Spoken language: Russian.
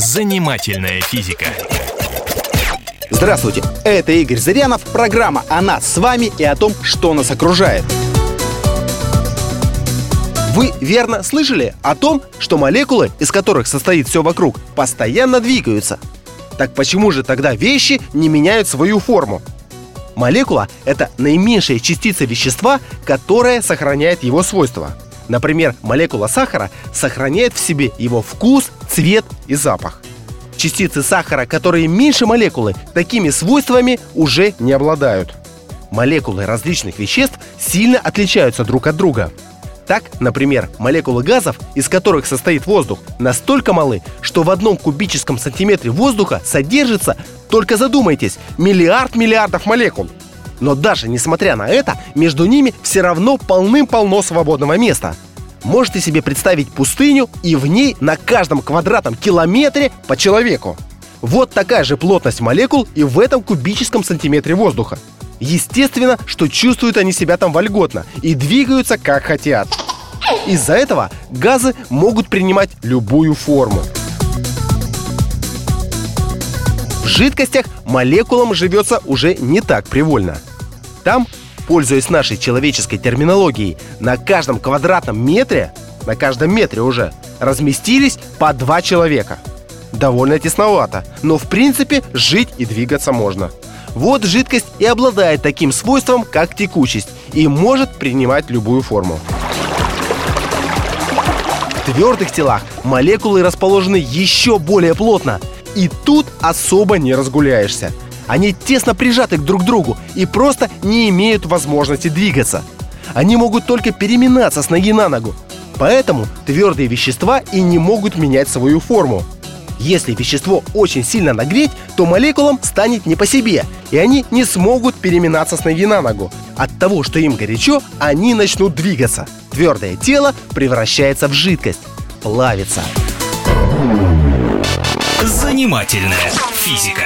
Занимательная физика. Здравствуйте, это Игорь Зырянов, программа о нас с вами и о том, что нас окружает. Вы верно слышали о том, что молекулы, из которых состоит все вокруг, постоянно двигаются. Так почему же тогда вещи не меняют свою форму? Молекула – это наименьшая частица вещества, которая сохраняет его свойства. Например, молекула сахара сохраняет в себе его вкус, цвет и запах. Частицы сахара, которые меньше молекулы, такими свойствами уже не обладают. Молекулы различных веществ сильно отличаются друг от друга. Так, например, молекулы газов, из которых состоит воздух, настолько малы, что в одном кубическом сантиметре воздуха содержится, только задумайтесь, миллиард миллиардов молекул. Но даже несмотря на это, между ними все равно полным-полно свободного места – Можете себе представить пустыню и в ней на каждом квадратном километре по человеку. Вот такая же плотность молекул и в этом кубическом сантиметре воздуха. Естественно, что чувствуют они себя там вольготно и двигаются как хотят. Из-за этого газы могут принимать любую форму. В жидкостях молекулам живется уже не так привольно. Там пользуясь нашей человеческой терминологией, на каждом квадратном метре, на каждом метре уже, разместились по два человека. Довольно тесновато, но в принципе жить и двигаться можно. Вот жидкость и обладает таким свойством, как текучесть, и может принимать любую форму. В твердых телах молекулы расположены еще более плотно, и тут особо не разгуляешься – они тесно прижаты друг к другу и просто не имеют возможности двигаться. Они могут только переминаться с ноги на ногу. Поэтому твердые вещества и не могут менять свою форму. Если вещество очень сильно нагреть, то молекулам станет не по себе, и они не смогут переминаться с ноги на ногу. От того, что им горячо, они начнут двигаться. Твердое тело превращается в жидкость, плавится. Занимательная физика.